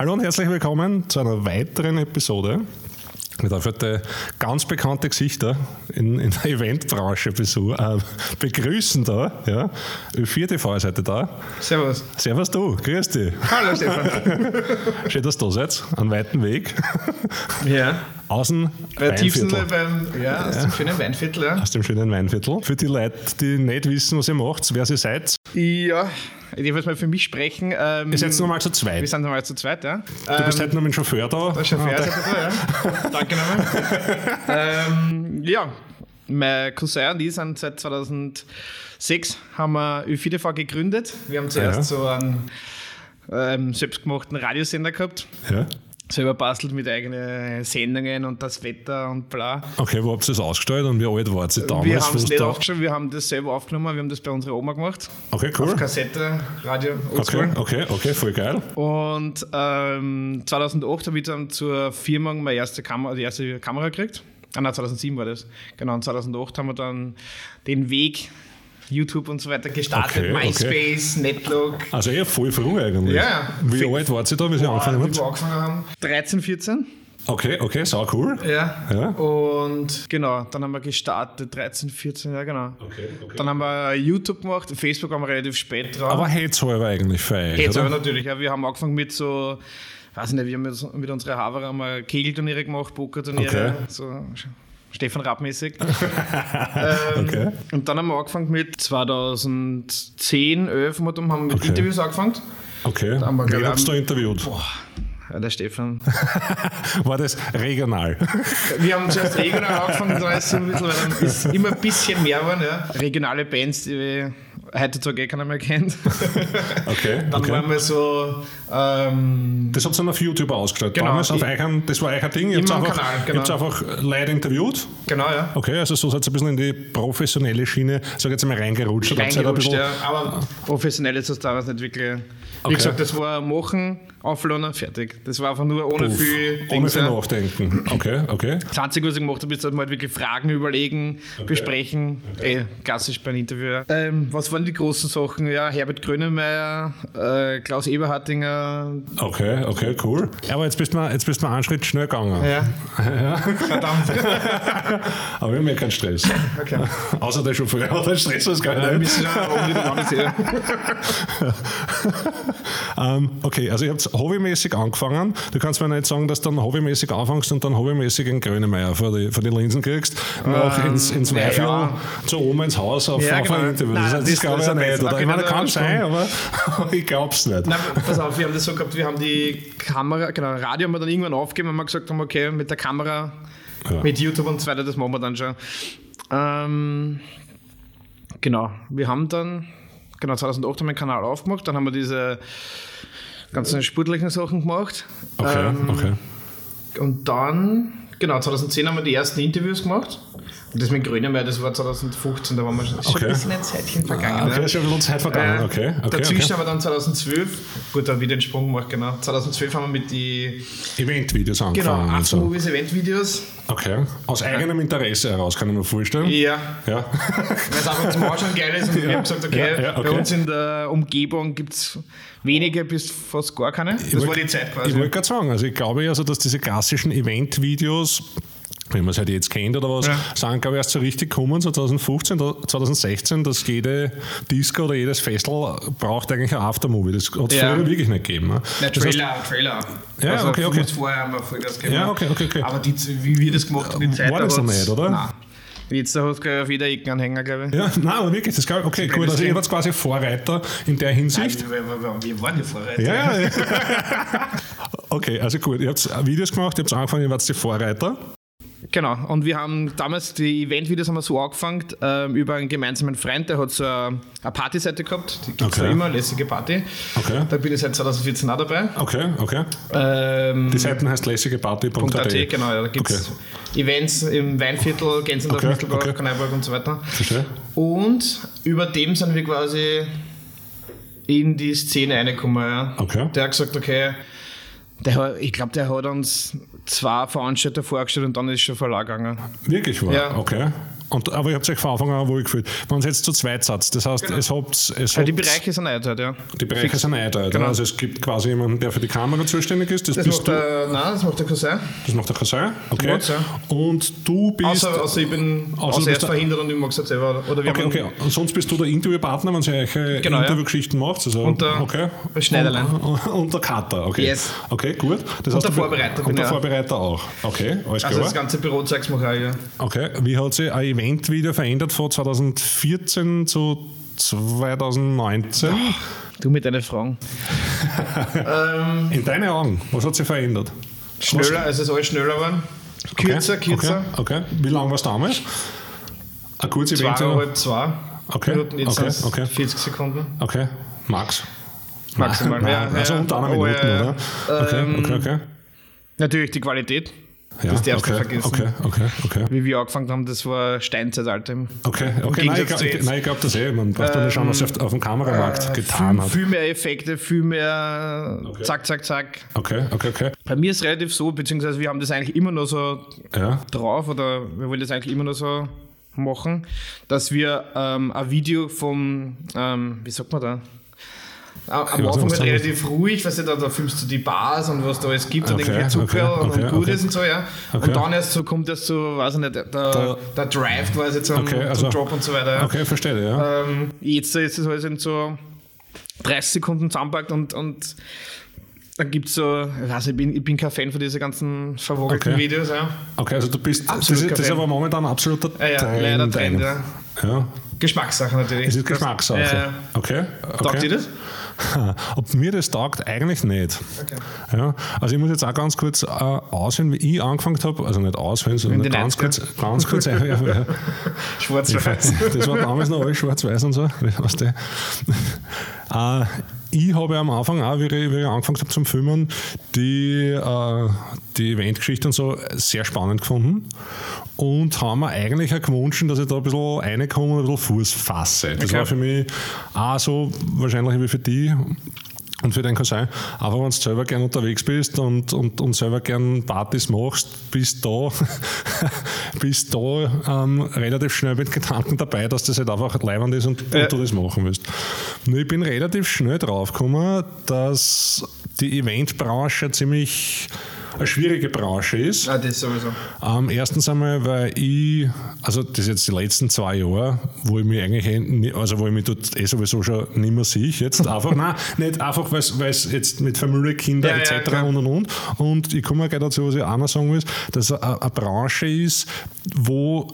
Hallo und herzlich willkommen zu einer weiteren Episode. Ich darf heute ganz bekannte Gesichter in, in der Eventbranche besuch, äh, begrüßen da. Ja. Ö4TV ist heute da. Servus. Servus du, grüß dich. Hallo Stefan. Schön, dass du da seid, einen weiten Weg. Ja. Außen Weinviertel. beim, ja, aus dem schönen Weinviertel, ja. Aus dem schönen Weinviertel. Für die Leute, die nicht wissen, was ihr macht, wer ihr seid, Ja, ich darf jetzt mal für mich sprechen. Ähm, ihr seid nochmal zu wir zweit. sind nochmal zu zweit, ja. Du bist heute noch mit dem Chauffeur da. Der Chauffeur Ah, ist ja da, ja. Danke nochmal. ähm, ja, mein Cousin und ich sind seit 2006 haben wir Ö4TV gegründet. Wir haben zuerst Ja. so einen ähm, selbstgemachten Radiosender gehabt. Ja. Selber bastelt mit eigenen Sendungen und das Wetter und bla. Okay, wo habt ihr das ausgestellt und wie alt wart ihr damals? wir haben es nicht da- aufgeschrieben, wir haben das selber aufgenommen, wir haben das bei unserer Oma gemacht. Okay, cool. Auf Kassette, Radio, Oldschool. Okay, okay, okay, voll geil. Und ähm, 2008 habe ich dann zur Firma meine erste Kamera, die erste Kamera gekriegt. Ah, nein, 2007 war das. Genau, und 2008 haben wir dann den Weg YouTube und so weiter gestartet. Okay, okay. MySpace, Netlog. Also eher voll früh eigentlich. Ja, ja. Wie alt wart ihr da, wie ihr angefangen wie wir habt? angefangen haben. 13, 14. Okay, okay, sau cool. Ja. Ja. Und genau, dann haben wir gestartet, 13, 14, ja genau. Okay, okay. Dann haben wir YouTube gemacht, Facebook haben wir relativ spät drauf. Aber hetzhalber eigentlich für euch, aber natürlich, ja. Wir haben angefangen mit so, weiß ich nicht, wir haben mit, mit unserer Haver haben wir Kegelturniere gemacht, Pokerturniere, Okay. so Stefan Rapp-mäßig. ähm, Okay. Und dann haben wir angefangen mit 2010, 11 haben wir mit Okay. Interviews angefangen. Okay, haben wir wen gerade- habt ihr da interviewt? Ja, der Stefan. War das regional? Wir haben zuerst regional angefangen, da ist so ein bisschen, weil dann ist immer ein bisschen mehr geworden, ja. Regionale Bands, die heutzutage eh keiner mehr kennt. Okay, Dann okay. waren wir so, ähm, Das habt ihr dann auf YouTube ausgestellt. Genau, Damals auf euren, das war euer Ding. Ihr habt einfach, Kanal, genau. einfach Leute interviewt. genau, ja. Okay, also so seid ihr ein bisschen in die professionelle Schiene, sag jetzt mal, reingerutscht. reingerutscht, ja. Aber professionell ist das damals nicht wirklich. Okay. Wie gesagt, das war machen, aufladen, fertig. Das war einfach nur ohne Puff, viel ohne viel ja. Nachdenken. Okay, okay. Das Einzige, was ich gemacht habe, ist halt mal wirklich Fragen überlegen, besprechen. Eh, klassisch bei einem Interview. ja. Ähm, was waren die großen Sachen? Ja, Herbert Grönemeyer, äh, Klaus Eberhardinger. Okay, okay, cool. Aber jetzt bist du mal, jetzt bist du mal einen Schritt schnell gegangen. Ja. Verdammt. Aber wir haben ja keinen Stress. Okay. Außer der Chauffeur hat einen Stress, was gar Ein nicht. bisschen wieder anders hier. Ähm, okay, also ihr habt hobbymäßig angefangen. Du kannst mir nicht sagen, dass du dann hobbymäßig anfängst und dann hobbymäßig einen Grönemeyer vor die, vor die Linsen kriegst. Noch ins, ins Ähm, ja, Weifel ja. zur Oma ins Haus auf, Ja, auf genau. ein Interview. Nein, das, das- das, glaube ich das ja nicht. Oder? Ich meine, na, kann das sein, aber ich glaube es nicht. Nein, pass auf, wir haben das so gehabt, wir haben die Kamera, genau, Radio haben wir dann irgendwann aufgegeben, weil wir gesagt haben, okay, mit der Kamera, Ja. mit YouTube und so weiter, das machen wir dann schon. Ähm, genau, wir haben dann, genau, 2008 haben wir den Kanal aufgemacht, dann haben wir diese ganzen sportlichen Sachen gemacht. Okay, Ähm, okay. Und dann, genau, 2010 haben wir die ersten Interviews gemacht. Und das mit Grönemeyer, das war 2015, da waren wir schon, ist schon Okay. ein bisschen ein Zeitchen vergangen. Ah, okay, ne? ist schon ein bisschen Zeit vergangen. Äh, Okay, okay, Dazwischen okay. haben wir dann 2012, gut, dann wieder den Sprung gemacht, genau. 2012 haben wir mit die Eventvideos genau, angefangen. und so. Aftermovies Event-Videos. Okay. Aus eigenem Interesse heraus, kann ich mir vorstellen. Ja, Ja. weil es einfach zum Anschauen geil ist. Und wir haben gesagt, okay, Ja, ja, okay. bei uns in der Umgebung gibt es wenige bis fast gar keine. Das war wollt- die Zeit Ich quasi. wollte gerade sagen, also ich glaube ja, also, dass diese klassischen Event-Videos, wenn man es halt jetzt kennt oder was, Ja. sind, glaube ich, erst so richtig kommen, so 2015, da- 2016, dass jede Disco oder jedes Festival braucht eigentlich ein Aftermovie. Das hat es Ja. früher wirklich nicht gegeben. Ne? Nein, Das heißt, Trailer, Trailer. Ja, also okay, okay. vorher haben wir Vollgas gegeben. Ja, okay, okay, okay. Aber die, wie wir das gemacht haben, die Zeit War das da noch nicht, oder? Nein. Jetzt da hat es auf jeder Ecke einen Hänger, glaube ich. ja, nein, aber wirklich, das glaube ich, okay, cool. Also ihr wart quasi Vorreiter in der Hinsicht. Nein, wir, wir, wir waren die Vorreiter. Ja, ja. okay, also gut, ihr habt Videos gemacht, ihr habt angefangen, ihr wart die Vorreiter. Genau, und wir haben damals die Event-Videos haben wir so angefangen, ähm, über einen gemeinsamen Freund, der hat so eine, eine Partyseite gehabt, die gibt es Okay. ja immer, lässige Party. Okay. Da bin ich seit 2014 auch dabei. Okay, okay. Ähm, Die Seiten heißt lässigeparty.at. .at, genau, ja, da gibt es Events im Weinviertel, Gänzendorf, Okay, Mittelbach, okay. Kanaiburg und so weiter. Verstehe. Und über dem sind wir quasi in die Szene reingekommen. Ja. Okay. Der hat gesagt, okay, der, ich glaube, der hat uns zwei Veranstalter vorgestellt und dann ist schon Verlag gegangen. Wirklich wahr? Ja. Okay. Und, aber ihr habt euch von Anfang an wohl gefühlt. Wenn es jetzt zu zweit seid, das heißt, Genau. es habt, es Ja, die Bereiche sind eingeteilt, ja. die Bereiche sind eingeteilt. Genau. Also es gibt quasi jemanden, der für die Kamera zuständig ist. Das, Das bist macht du. der, nein, das macht der Cousin. Das macht der Cousin. Okay. Ja. Und du bist. Außer, außer ich bin Außer du außer erst der- verhindert und ich mag es jetzt selber. Oder wir Okay, okay. Und sonst bist du der Interviewpartner, wenn ihr euch äh, Genau, ja. Interviewgeschichten macht. Also, Und der okay. Schneiderlein. Und, und der Cutter, okay. Yes. Okay, gut. Das Und du der Vorbereiter Und der ich. Vorbereiter auch. Okay, alles Also das klar. ganze Büro zeig's mir auch, ja. Okay, wie hat sich ein Event wieder verändert von 2014 zu 2019? Du mit deinen Fragen. In deinen Augen, was hat sich verändert? schneller, also es ist alles schneller geworden. Kürzer, okay, kürzer. Okay, okay. Wie lang war es damals? Ein kurzes Event? Zweieinhalb, zwei Okay, Minuten, jetzt okay, okay. 40 Sekunden. Okay, Max. Maximal, Nein, ja, Also unter einer Oh, Minute, oder? Okay, Ähm, okay, okay. Natürlich die Qualität, Ja, das darfst du okay, vergessen. Okay, okay, okay. wie wir angefangen haben, das war Steinzeitalter. Okay, okay. Nein, ich glaube zu jetzt. ich, glaub das eh. Man braucht ja nicht schauen, was sich auf, auf dem Kameramarkt getan viel, hat. viel mehr Effekte, viel mehr zack, zack, zack. Okay, okay, okay. Bei mir ist es relativ so, beziehungsweise wir haben das eigentlich immer nur so Ja, drauf oder wir wollen das eigentlich immer nur so machen, dass wir ähm, ein Video vom, ähm, wie sagt man da? Am Anfang halt relativ ruhig, weißt du, da, da filmst du die Bars und was da alles gibt und Okay, irgendwie Zucker okay, und, okay, und Gutes und so, ja. Und dann erst so kommt erst so, weiß ich nicht, der, der, der Drive quasi zum, also- zum Drop und so weiter. Okay, verstehe, ja. Ähm, jetzt ist es alles in so 30 Sekunden zusammenpackt und, und dann gibt es so, ich weiß nicht, ich bin, ich bin kein Fan von diesen ganzen verwogelten Okay. Videos, ja. Okay, also du bist, das Absolut ist, kein das ist aber momentan ein absoluter Ja, ja, Trend. leider Trend, ja. ja. Geschmackssache natürlich. Es ist Geschmackssache. Ja, ja. Okay. okay. Taugt dir das? Ob mir das taugt, eigentlich nicht. Okay. Ja, also ich muss jetzt auch ganz kurz äh, aushören, wie ich angefangen habe, also nicht aushören, sondern ganz 90er. kurz, ganz kurz ja. Schwarz-Weiß. Das war damals noch alles schwarz-weiß und so. Weißt du. äh, ich habe am Anfang auch, wie ich, wie ich angefangen habe zum Filmen, die, äh, die Eventgeschichte und so sehr spannend gefunden und haben mir eigentlich auch gewünscht, dass ich da ein bisschen reinkomme und ein bisschen Fuß fasse. Das Okay. war für mich auch so wahrscheinlich wie für die und für deinen Cousin, einfach wenn du selber gern unterwegs bist und, und, und selber gern Partys machst, bist da, bist da ähm, relativ schnell mit Gedanken dabei, dass das halt einfach leibend ist und, und du das machen willst. Nur ich bin relativ schnell draufgekommen, dass die Eventbranche ziemlich eine schwierige Branche ist. Ah, das sowieso. Ähm, erstens einmal, weil ich, also das jetzt die letzten zwei Jahre, wo ich mich eigentlich, eh also wo ich mich dort eh sowieso schon nicht mehr sehe, jetzt einfach, nein, nicht einfach, weil es jetzt mit Familie, Kinder Ja, ja, etc. klar. und und und. Und ich komme gleich dazu, was ich auch noch sagen will, dass es eine, eine Branche ist, wo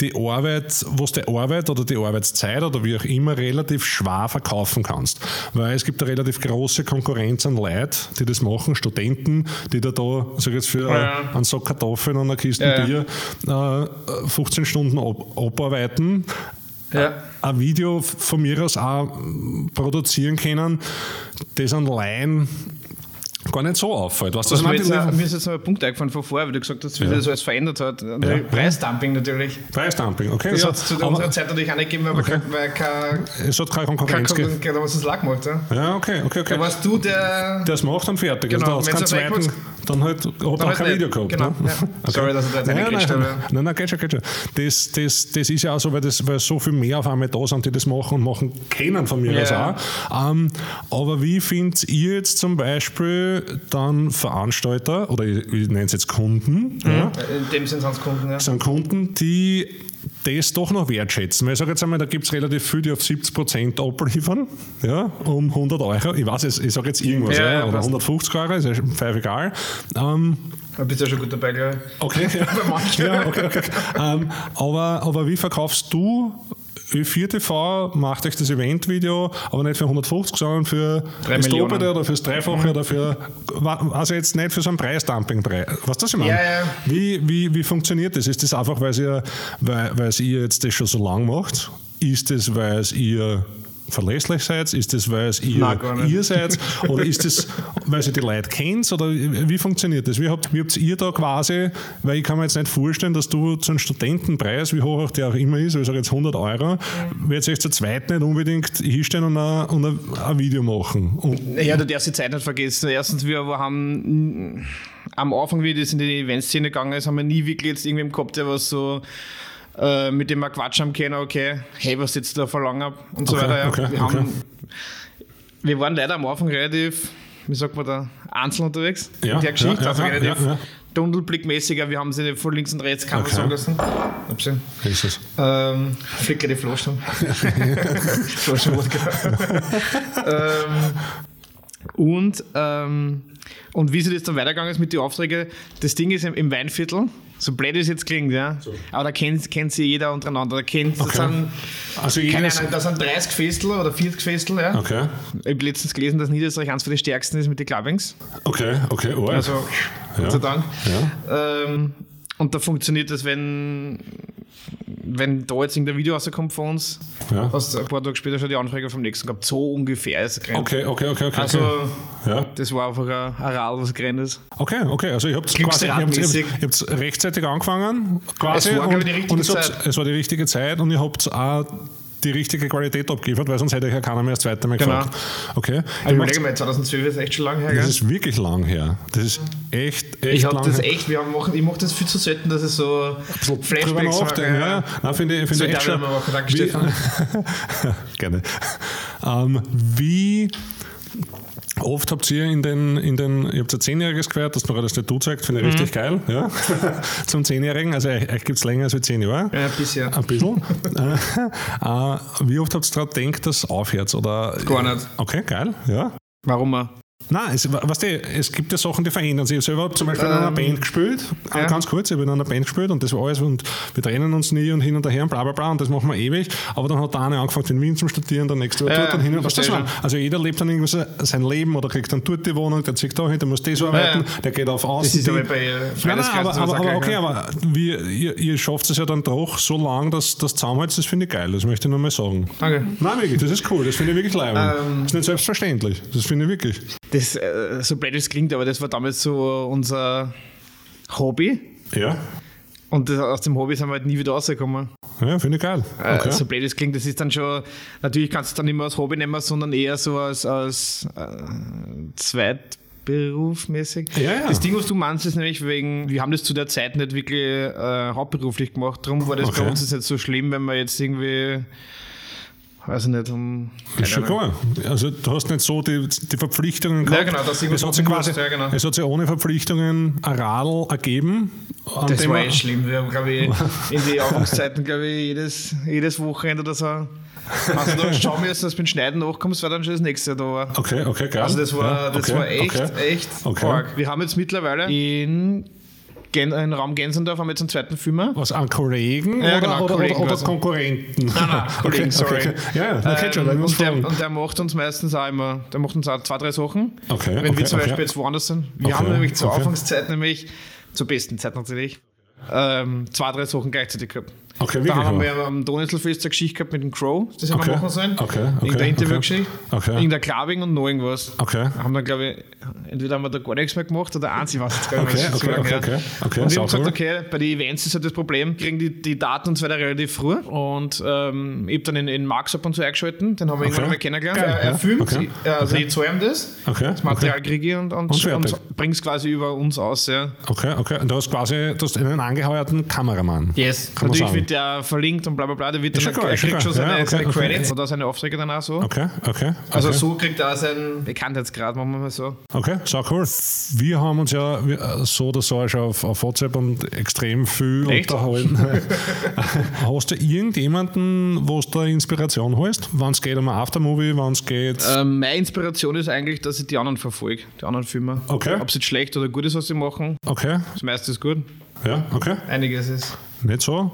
die Arbeit, wo du die Arbeit oder die Arbeitszeit oder wie auch immer relativ schwer verkaufen kannst. Weil es gibt eine relativ große Konkurrenz an Leuten, die das machen, Studenten, die da, da sag ich jetzt für Ja. einen Sack Kartoffeln und eine Kiste Ja, Bier äh, 15 Stunden ab, abarbeiten, Ja. ein Video von mir aus auch produzieren können, das an Laien gar nicht so auffällt. Du, Was was mir, ich jetzt, auch- mir ist jetzt noch ein Punkt eingefallen von vorher, weil du gesagt hast, wie Ja. das alles verändert hat. Ja. Preisdumping natürlich. Preisdumping, okay. Das hat es zu unserer Zeit natürlich auch nicht gegeben, weil, Okay. kein, weil kein, es hat keine kein Konkurrenz gegeben. Konkurrent was es lag gemacht ja. Ja, okay, okay, okay. Da warst du der. Der es macht dann fertig. Genau, also da hat es keinen zweiten, dann halt, hat er halt kein nicht. Video gehabt. Genau, ne? ja. Sorry, dass ich da jetzt nein, nein, habe. nein, nein, geht schon, geht schon. Das, das, das ist ja auch so, weil, das, weil so viel mehr auf einmal da sind, die das machen und machen können von mir Ja. aus auch. Ähm, aber wie findet ihr jetzt zum Beispiel dann Veranstalter oder ich, ich nenne es jetzt Kunden, ja, In dem Sinn sind es Kunden, ja. sind Kunden, die das doch noch wertschätzen. Weil ich sage jetzt einmal, da gibt es relativ viele, die auf 70% abliefern, ja, um 100 Euro. Ich weiß, ich, ich sage jetzt irgendwas, Ja, ja, oder passt. 150 Euro, ist ja völlig egal. Ähm, Da bist du ja schon gut dabei, glaube ich. okay, manchen. ja, okay, okay. Ähm, aber, aber wie verkaufst du Ö4TV macht euch das Eventvideo, aber nicht für 150, sondern für Drei das Millionen. Doppelte oder fürs Dreifache oder für, also jetzt nicht für so einen Preisdumping-Preis. Was das ich meine? Ja, ja. Wie, wie, wie funktioniert das? Ist das einfach, weil ihr, weil, weil ihr jetzt das schon so lang macht? Ist das, weil ihr verlässlich seid? Ist das, weil es ihr, Nein, ihr seid? Oder ist das, weil ihr die Leute kennt? Oder wie funktioniert das? Wie habt, wie habt ihr da quasi, weil ich kann mir jetzt nicht vorstellen, dass du zu einem Studentenpreis, wie hoch auch der auch immer ist, sage jetzt 100 Euro, wird sich zu zweit nicht unbedingt hinstellen und ein, und ein, Video machen. Und, Ja, du darfst die Zeit nicht vergessen. Erstens, wir haben am Anfang, wie das in die Eventszene gegangen ist, haben wir nie wirklich jetzt irgendwem gehabt, der was so äh, mit dem wir quatschen haben können, okay, hey, was jetzt da verlangen und so Okay, weiter. Ja. okay, wir, haben, okay. wir waren leider am Anfang relativ, wie sagt man da, einzeln unterwegs Ja, in der Geschichte. ja, also relativ dunkelblickmäßiger. Wir haben sie von links und rechts, kann man Okay. sagen lassen. Ist es. Ähm, flicke die Flaschen. Flaschen Wodka. ähm, und, ähm, und wie sie das dann weitergegangen ist mit den Aufträgen, das Ding ist im, im Weinviertel, so blöd es jetzt klingt, ja, aber da kennt, kennt sie jeder untereinander. Da kennt, Okay. sind, Also keine Ahnung, da sind 30 Festel oder 40 Festel. Ja. Okay, Ich habe letztens gelesen, dass Niederösterreich eines von den stärksten ist mit den Clubbings. okay, okay, oh, Also, Gott sei Dank. Ja. Ähm, und da funktioniert das, wenn, wenn da jetzt irgendein Video rauskommt von uns, Ja. hast du ein paar Tage später schon die Anfrage vom nächsten gehabt. So ungefähr ist es gerannt. Okay, okay, okay, okay. Also, okay. Ja. das war einfach ein, Rad, was gerannt ist. Okay, okay, also quasi habt, ihr habt rechtzeitig angefangen, quasi, Es war, glaub ich, und, die richtige und es, Zeit. Hat, es war die richtige Zeit und ihr habt auch die richtige Qualität abgeliefert, weil sonst hätte euch ja keiner mehr das zweite Mal Genau. gefragt. Okay, ich überlege mal, 2012 ist echt schon lange her, das gell? ist wirklich lang her. Das ist echt, echt Ich habe lang das her. echt, wir haben machen, ich mache das viel zu selten, dass es so Flashbacks mache, Ja, ja. Nein, finde ich, finde So, ich echt schon. Danke, Stefan. Gerne. Ähm, wie oft habt ihr in den, in den ihr habt ein Zehnjähriges gehört, das noch das Tattoo zeigt, finde ich Mhm. richtig geil, ja. Zum Zehnjährigen, also euch, euch gibt es länger als zehn Jahre. Ja, ein bisschen. Ein bisschen. äh, äh, wie oft habt ihr daran gedacht, dass es aufhört? Oder? Gar nicht. Okay, geil, ja. Warum auch? Nein, es, weißt du, es gibt ja Sachen, die verändern sich. Ich selber habe zum Beispiel in einer Ähm, Band gespielt, ja. ganz kurz, ich habe in einer Band gespielt und das war alles und wir trennen uns nie und hin und her und bla bla bla und das machen wir ewig. Aber dann hat der eine angefangen in Wien zum Studieren, der nächste war Ja, dort und hin und was das war. Also jeder lebt dann irgendwie sein Leben oder kriegt dann dort die Wohnung, der zieht da hin, der muss das arbeiten, ja. der geht auf Das Außen. ist aber bei Nein, nein, Freundeskreis aber, aber, aber okay, aber wie, ihr, ihr schafft es ja dann doch so lang, dass das zusammenhält, das finde ich geil, das möchte ich nur mal sagen. Danke. Nein, wirklich, das ist cool, das finde ich wirklich leibend. Ähm, das ist nicht selbstverständlich, das finde ich wirklich. Das, äh, so blöd es klingt, aber das war damals so unser Hobby. Ja, Und das, aus dem Hobby sind wir halt nie wieder rausgekommen. ja finde ich geil. Äh, Okay. so blöd es klingt, das ist dann schon, natürlich kannst du es dann nicht mehr als Hobby nehmen, sondern eher so als, als äh, Zweitberufmäßig. Ja, ja. Das Ding, was du meinst, ist nämlich wegen, wir haben das zu der Zeit nicht wirklich äh, hauptberuflich gemacht. Darum war das Okay. bei uns jetzt so schlimm, wenn wir jetzt irgendwie, weiß ich nicht, um. Das ist schon klar. Also du hast nicht so die, die Verpflichtungen Ja, genau, dass es hat, sich quasi, ja, genau. es hat sich ohne Verpflichtungen ein Radl ergeben. Das war echt schlimm. Wir haben, glaube ich, in die Anfangszeiten, glaube ich, jedes, jedes Wochenende oder so. Also da schauen müssen, dass du mit dem Schneiden nachkommst, war dann schon das nächste Jahr da war. Okay, okay, geil. Also das war, Ja, das okay, war echt, okay. echt Okay. arg. Wir haben jetzt mittlerweile in, Gen in Raum Gensendorf haben wir jetzt einen zweiten Filmer. Was, an Kollegen Ja, oder, genau, oder, Kollegen oder, oder quasi. Konkurrenten? Nein, nein, Kollegen, okay, sorry. Okay, okay. Ja, schon, da Ähm, muss und, der, und der macht uns meistens auch immer, der macht uns auch zwei, drei Sachen. Okay, Wenn wir okay, zum okay. Beispiel jetzt woanders sind. Wir Okay, haben nämlich zur okay. Anfangszeit nämlich, zur besten Zeit natürlich, ähm, zwei, drei Sachen gleichzeitig gehabt. Okay, Da wirklich haben wahr? wir am Donauinselfest eine Geschichte gehabt mit dem Crow, das haben Okay, wir machen sollen. okay, okay, Irgendeine okay, Interviewgeschichte. okay. Irgendein Clubbing und noch irgendwas. Okay. Haben dann, glaube ich, entweder haben wir da gar nichts mehr gemacht oder eins, ich weiß jetzt gar nicht Okay, mehr. okay, okay, okay, okay, Und wir haben sau gesagt, okay, bei den Events ist halt das Problem, kriegen die, die Daten und so weiter relativ früh. Und ähm, ich habe dann in, in Marx ab und zu eingeschalten, den haben wir irgendwann Okay. mal kennengelernt. Geil, er, er filmt, okay, äh, also okay. ich zahle ihm das, Okay, das Material okay. kriege ich und, und, Und und bringe es quasi über uns aus. Ja. Okay, okay. Und du hast quasi du hast einen angeheuerten Kameramann. Yes. Kann man Natürlich der verlinkt und bla bla bla, der wird dann, er kriegt schon seine, Ja, okay, seine okay. Credits oder seine Aufträge dann auch so. Okay, okay. Also so kriegt er auch seinen Bekanntheitsgrad, machen wir mal so. Okay, so cool. Wir haben uns ja wir- so oder so schon auf, auf WhatsApp und extrem viel Echt? unterhalten. Hast du irgendjemanden, wo du da Inspiration holst? Wenn es geht um ein Aftermovie, wenn es geht. Ähm, meine Inspiration ist eigentlich, dass ich die anderen verfolge, die anderen Filme. Okay. Ob es jetzt schlecht oder gut ist, was sie machen. Okay, Das meiste ist gut. ja, okay. Einiges ist Nicht so.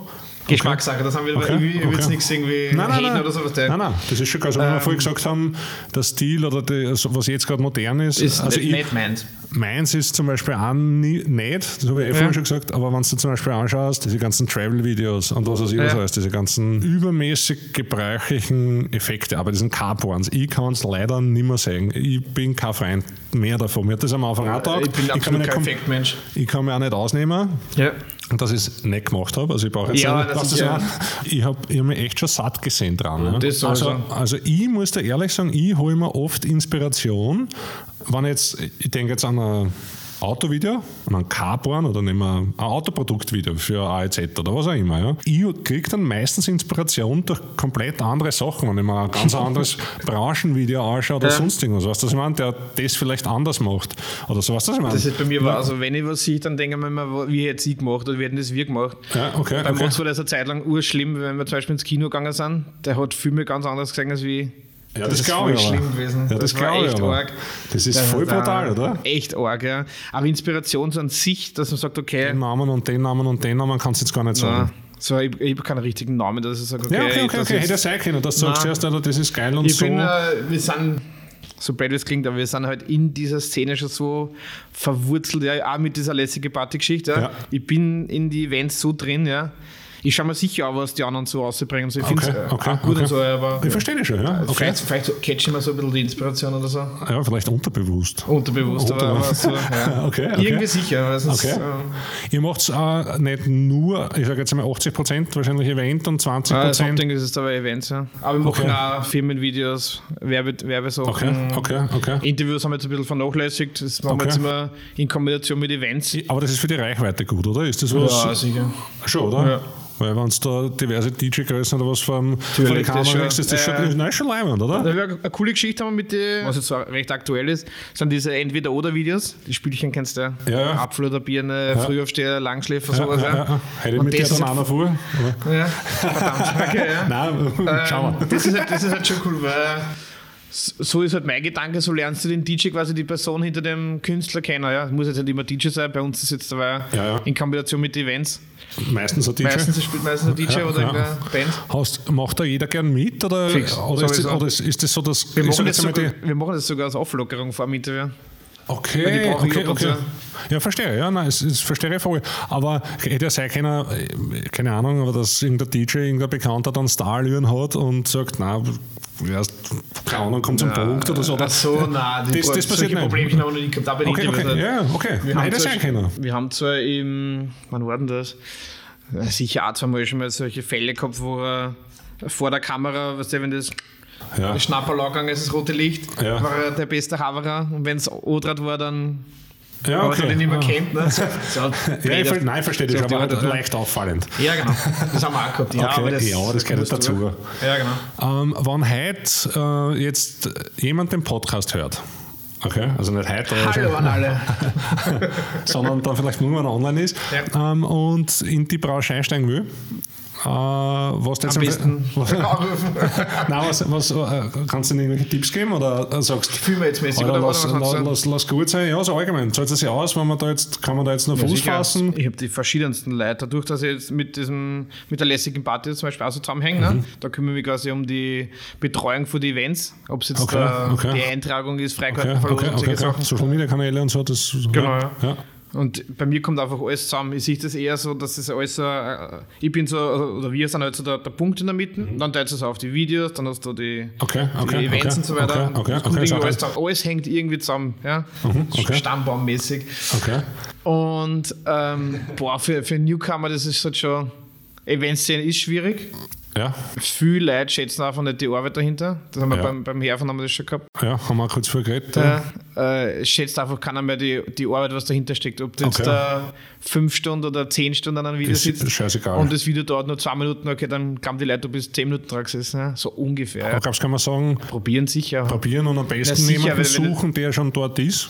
Geschmackssache. Das haben wir Okay, ich will jetzt okay. nichts irgendwie Nein, nein, nein. oder sowas. Nein, nein, das ist schon geil. Also, wenn wir vorhin gesagt haben, der Stil oder die, also was jetzt gerade modern ist. Ist also nicht, ich, nicht meins. Meins ist zum Beispiel auch nie, nicht, das habe ich eh vorhin schon gesagt, aber wenn du zum Beispiel anschaust, diese ganzen Travel-Videos und was weiß ich was Ja. alles, diese ganzen übermäßig gebräuchlichen Effekte, aber diesen Carporns, ich kann es leider nicht mehr sehen. Ich bin kein Freund mehr davon. Mir hat das am Anfang auch getaugt. Ich bin absolut mich kein Effektmensch. Ich kann mich auch nicht ausnehmen. Ja. Dass ich es nicht gemacht habe. Also ich brauche jetzt Ja, nicht, das ist ja-. Ich habe ich hab mich echt schon satt gesehen dran. Ja. also, sowieso. also ich muss dir ehrlich sagen, ich hole mir oft Inspiration, wenn jetzt, ich denke jetzt an eine Autovideo und ein Carborn oder nehmen wir ein Autoproduktvideo für AEZ oder was auch immer. Ja. Ich kriege dann meistens Inspiration durch komplett andere Sachen, wenn ich mir ein ganz anderes Branchenvideo anschaue oder Ja. sonst irgendwas. Weißt du, was ich meine? Der das vielleicht anders macht oder so. Weißt du, was ich meine? Das ist bei mir wahr. Also, wenn ich was sehe, dann denke ich mir immer, wie hätte ich gemacht oder wie hätten das wir gemacht. Ja, okay, Bei okay. Mods war das eine Zeit lang urschlimm, wenn wir zum Beispiel ins Kino gegangen sind. Der hat Filme ganz anders gesehen als wie. Ja, das, ist glaube ich schlimm gewesen. Ja, das, Das war echt arg. Das ist Das voll brutal, oder? Echt arg, ja. Aber Inspiration so an sich, dass man sagt, okay, Den Namen und den Namen und den Namen kannst du jetzt gar nicht na, sagen. so, ich, ich habe keinen richtigen Namen, dass ich sage, okay, Ja, okay, okay, das okay. ist- Hätte ja sein können, dass du sagst, Alter, das ist geil und Ich so. bin, äh, wir sind, so blöd wie es klingt, aber wir sind halt in dieser Szene schon so verwurzelt, ja, auch mit dieser lässige Party-Geschichte. Ja. Ich bin in die Events so drin, ja. Ich schaue mir sicher an, was die anderen so rausbringen. So, ich Okay, finde es okay, auch gut okay. und so, aber ich verstehe dich schon, ja. Okay. vielleicht, vielleicht so catch ich mir so ein bisschen die Inspiration oder so. Ja, vielleicht unterbewusst. Unterbewusst, aber, aber so, ja. Okay, okay. Irgendwie sicher. Sonst, Okay. äh, Ihr macht äh, nicht nur, ich sage jetzt einmal 80% wahrscheinlich Event und 20%. Ah, das Hauptding ist es aber Events, ja. Aber wir machen auch Firmenvideos, Werbe, Werbesachen. okay, okay, okay. Interviews haben wir jetzt ein bisschen vernachlässigt. Das machen wir jetzt immer in Kombination mit Events. Aber das ist für die Reichweite gut, oder? Ist das was? Ja, sicher. Schon, oder? Ja. Weil wenn es da diverse DJ-Größen oder was vom, von der Kamera schon. ist, ist das schon, Äh, nein, schon leibend, oder? Da wir eine coole Geschichte haben mit den, was jetzt recht aktuell ist, sind diese Entweder-Oder-Videos. Die Spielchen kennst du ja. Ja, ja. Apfel oder Birne, Frühaufsteher, Langschläfer, Ja, sowas. ja, Ja, ja. Hätte ich Und mit dir das ist dann einer vor? oder? ja. verdammt. Okay, ja. Nein, schau mal. Ähm, das, ist halt, das ist halt schon cool, weil so ist halt mein Gedanke, so lernst du den DJ quasi die Person hinter dem Künstler kennen. Ja. Muss jetzt nicht immer DJ sein, bei uns ist jetzt dabei Ja, ja. in Kombination mit Events. Meistens ein DJ. Meistens spielt meistens ein DJ Ja, oder ja. irgendeine Band. Hast, macht da jeder gern mit? Oder, Fix, oder, ist, das, oder ist, ist das so, dass. Wir machen, das sogar, wir machen das sogar als Auflockerung vor dem Interview. Okay, okay, okay. Ja, verstehe, ja, nein, es, es verstehe ich voll. Aber hätte ja sein können, äh, keine Ahnung, aber dass irgendein DJ, irgendein Bekannter dann Starlüren hat und sagt, na, erst, keine Ahnung, kommt zum Punkt oder so. Oder? Ach so, nein, Das- das passiert nicht. Problemchen haben wir noch nicht gehabt. Okay, okay, ja, okay. Wir Nein, haben, das zwar, sein können. wir haben zwar im, wann war denn das? Ja, Sicher auch zweimal schon mal solche Fälle gehabt, wo er vor der Kamera, weißt du, wenn das Ja. der Schnapperl angegangen ist, das rote Licht, Ja. war er der beste Haverer und wenn es O-Draht war, dann Ja, aber okay. den nicht mehr kennt. Ne? So, so, Ja, ich, ver- nein, ich verstehe das, so aber halt ja. leicht auffallend. Ja, genau. Das haben wir auch gehabt. Ja, Okay, aber das, ja, das gehört dazu. Ja, genau. Ähm, wenn heute äh, jetzt jemand den Podcast hört, okay, also nicht heute, aber Hallo an alle. sondern dann vielleicht nur, wenn er online ist Ja. ähm, und in die Branche einsteigen will. Äh, was du jetzt Am besten was. Nein, was, was, äh, kannst du irgendwelche Tipps geben oder äh, sagst Fühlen wir jetzt mäßig Alter, oder lass, was? lass, lass, lass gut sein, ja, so allgemein. Zahlt es sich aus, wenn man da jetzt, kann man da jetzt nur Fuß Sicher. fassen? Ich habe die verschiedensten Leute. Dadurch, dass ich jetzt mit, diesem, mit der lässigen Party zum Beispiel auch so zusammenhänge, Mhm. ne? da kümmere ich mich quasi um die Betreuung von den Events. Ob es jetzt Okay, äh, okay. die Eintragung ist, Okay, Freikartenverlosung okay, und okay, solche okay. Sachen. Social Media Kanäle und so, das Genau, ja. ja. Ja. Und bei mir kommt einfach alles zusammen. Ich sehe das eher so, dass es alles so, äh, ich bin so, oder wir sind halt so der, der Punkt in der Mitte, dann teilst du es auf die Videos, dann hast du die, Mhm. Okay, okay, die Events okay, und so weiter. okay, okay, alles, alles hängt irgendwie zusammen, ja? okay. Stammbaummäßig. Okay. Und ähm, boah, für, für Newcomer, das ist halt schon. Eventszene ist schwierig. Ja, Viele Leute schätzen einfach nicht die Arbeit dahinter. Das haben wir Ja. beim, beim Herfahren haben wir das schon gehabt. ja, haben wir kurz vorgeredet. Da äh, schätzt einfach keiner mehr die, die Arbeit, was dahinter steckt. Ob du jetzt Okay. da fünf Stunden oder zehn Stunden an einem Video Ist- sitzt scheißegal. und das Video dauert nur zwei Minuten, okay, dann glauben die Leute, du bist zehn Minuten dran gesessen. Ja? So ungefähr. Ja. gab's, kann man sagen, Probieren sicher. probieren und am besten sicher, jemanden suchen, der schon dort ist,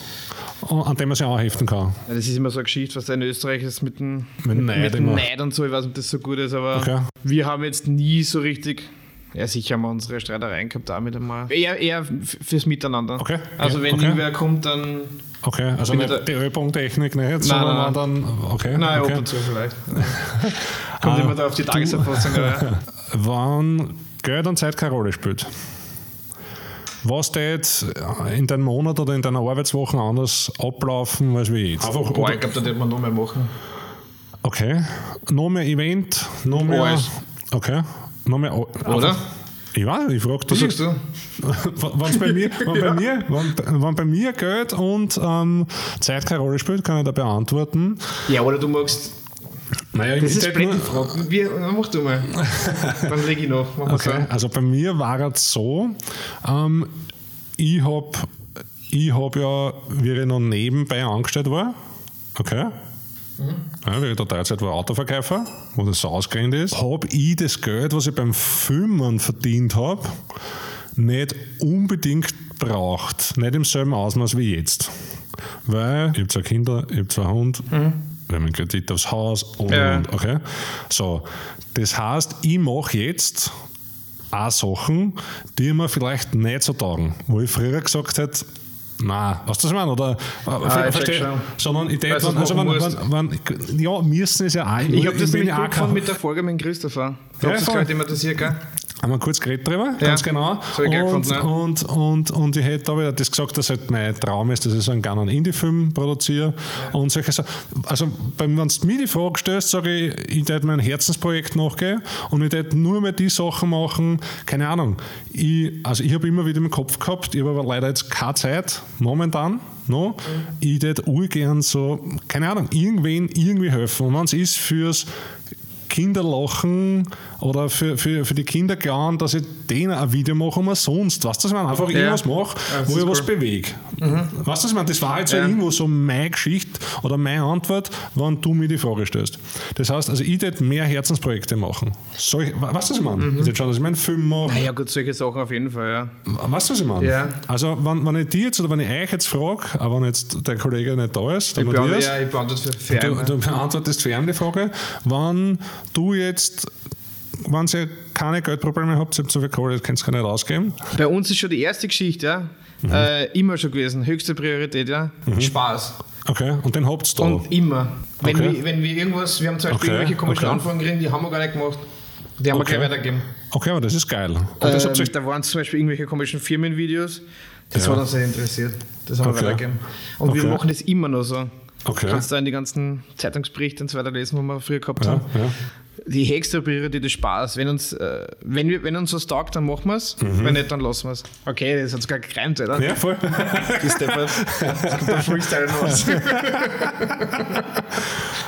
an dem man sich auch heften kann. Ja, das ist immer so eine Geschichte, was da in Österreich ist mit dem, Mit Neid mit. Neid und so. Ich weiß nicht, ob das so gut ist, aber Okay. wir haben jetzt nie so richtig. Ja, sicher haben wir unsere Streitereien gehabt damit einmal. Eher, eher fürs Miteinander. Okay, Also ja, wenn okay. irgendwer kommt, dann. Okay, also nicht da- die Ölpunktechnik nicht, Nein, sondern nein, dann, okay. Nein, okay. ab und zu vielleicht. Kommt Ah, immer da auf die Tageserfassung. Wann Geld und Zeit keine Rolle spielt. Was tät in deinem Monat oder in deiner Arbeitswoche anders ablaufen als wie jetzt? Einfach, Boah, ich glaube, da hätte man noch mehr machen. okay. Noch mehr Event, noch mehr. Alles. Okay. Noch mehr. Oder? Ich weiß, ich frage Was dich. sagst du? Wenn bei mir, wenn bei mir, wenn, wenn bei mir Geld und ähm, Zeit keine Rolle spielt, kann ich da beantworten. Ja, oder du magst. Naja, Das ich ist. Wie, na, mach du mal. Dann leg ich noch. Okay, also bei mir war es so, ähm, ich habe ich habe ja, wie ich noch nebenbei angestellt war, okay, ja, wie ich der Teilzeit war Autoverkäufer, wo das so ausgerennt ist, habe ich das Geld, was ich beim Filmen verdient habe, nicht unbedingt braucht. Nicht im selben Ausmaß wie jetzt. Weil ich habe zwei Kinder, ich habe zwei Hunde, wir haben einen Kredit aufs Haus und, Ja. und okay. So, das heißt, ich mache jetzt auch Sachen, die mir vielleicht nicht so taugen. Wo ich früher gesagt hätte, Nein, weißt du, was ich meine? Oder, ich versteh, check schon. sondern ich denke, du, also, wenn, wenn, wenn, ja, müssen es ja auch. Ich habe das gefunden mit der Folge mit Christopher. Du Ja, hast das gehört, immer das hier, gell? Haben wir kurz geredet drüber, ganz genau. Und, ja. und, und, und ich hätte aber das gesagt, dass halt mein Traum ist, dass ich so einen kleinen Indie-Film produziere und solche Sachen. Also, wenn du mir die Frage stellst, sage ich, ich werde mein Herzensprojekt nachgehen und ich werde nur mehr die Sachen machen, keine Ahnung. Ich, also, ich habe immer wieder im Kopf gehabt, ich habe aber leider jetzt keine Zeit, momentan. No? Ich würde urgern so, keine Ahnung, irgendwen irgendwie helfen. Und wenn es ist fürs Kinderlachen oder für, für, für die Kinder klar, dass ich denen ein Video mache und sonst, weißt du, was ich meine? Einfach irgendwas mache, das wo ich was cool. Mhm. bewege. Weißt du, was ich meine? Das war jetzt Ja. irgendwo so meine Geschichte oder meine Antwort, wenn du mir die Frage stellst. Das heißt, also ich würde mehr Herzensprojekte machen. Soll ich, weißt du, was ich meine? Mhm. Ich würde schauen, dass ich meinen Film mache. Naja, gut, solche Sachen auf jeden Fall, ja. Weißt du, was ich meine? Ja. Also, wenn, wenn ich die jetzt oder wenn ich euch jetzt frage, aber wenn jetzt der Kollege nicht da ist, der Ich beantworte, ja, ich beantworte für, für Du, du beantwortest für die Frage, wann du jetzt, wenn ihr keine Geldprobleme habt, ihr habt so viel Kohle, könnt ihr nicht ausgeben. Bei uns ist schon die erste Geschichte, ja, Mhm. äh, immer schon gewesen, höchste Priorität, ja. Spaß. Okay, und den habt ihr da. Und immer. Wenn, Okay. wir, wenn wir irgendwas, wir haben zum Beispiel Okay, irgendwelche komischen okay. Anfragen gekriegt, die haben wir gar nicht gemacht. Die haben Okay. wir gleich weitergegeben. Okay, aber das ist geil. Und das Ähm, da waren zum Beispiel irgendwelche komischen Firmenvideos. Das Ja. hat uns sehr interessiert. Das haben Okay. wir weitergegeben. Und wir Okay. machen das immer noch so. Okay. Du kannst da in die ganzen Zeitungsberichte und so weiter lesen, wo wir früher gehabt ja, haben. ja. Die höchste Priorität ist Spaß. Wenn uns, äh, wenn, wir, wenn uns was taugt, dann machen wir es. Wenn nicht, dann lassen wir es. Okay, das hat sogar gereimt, oder? Mhm. ja, voll. Das Deppert. Das kommt der Freestyle raus.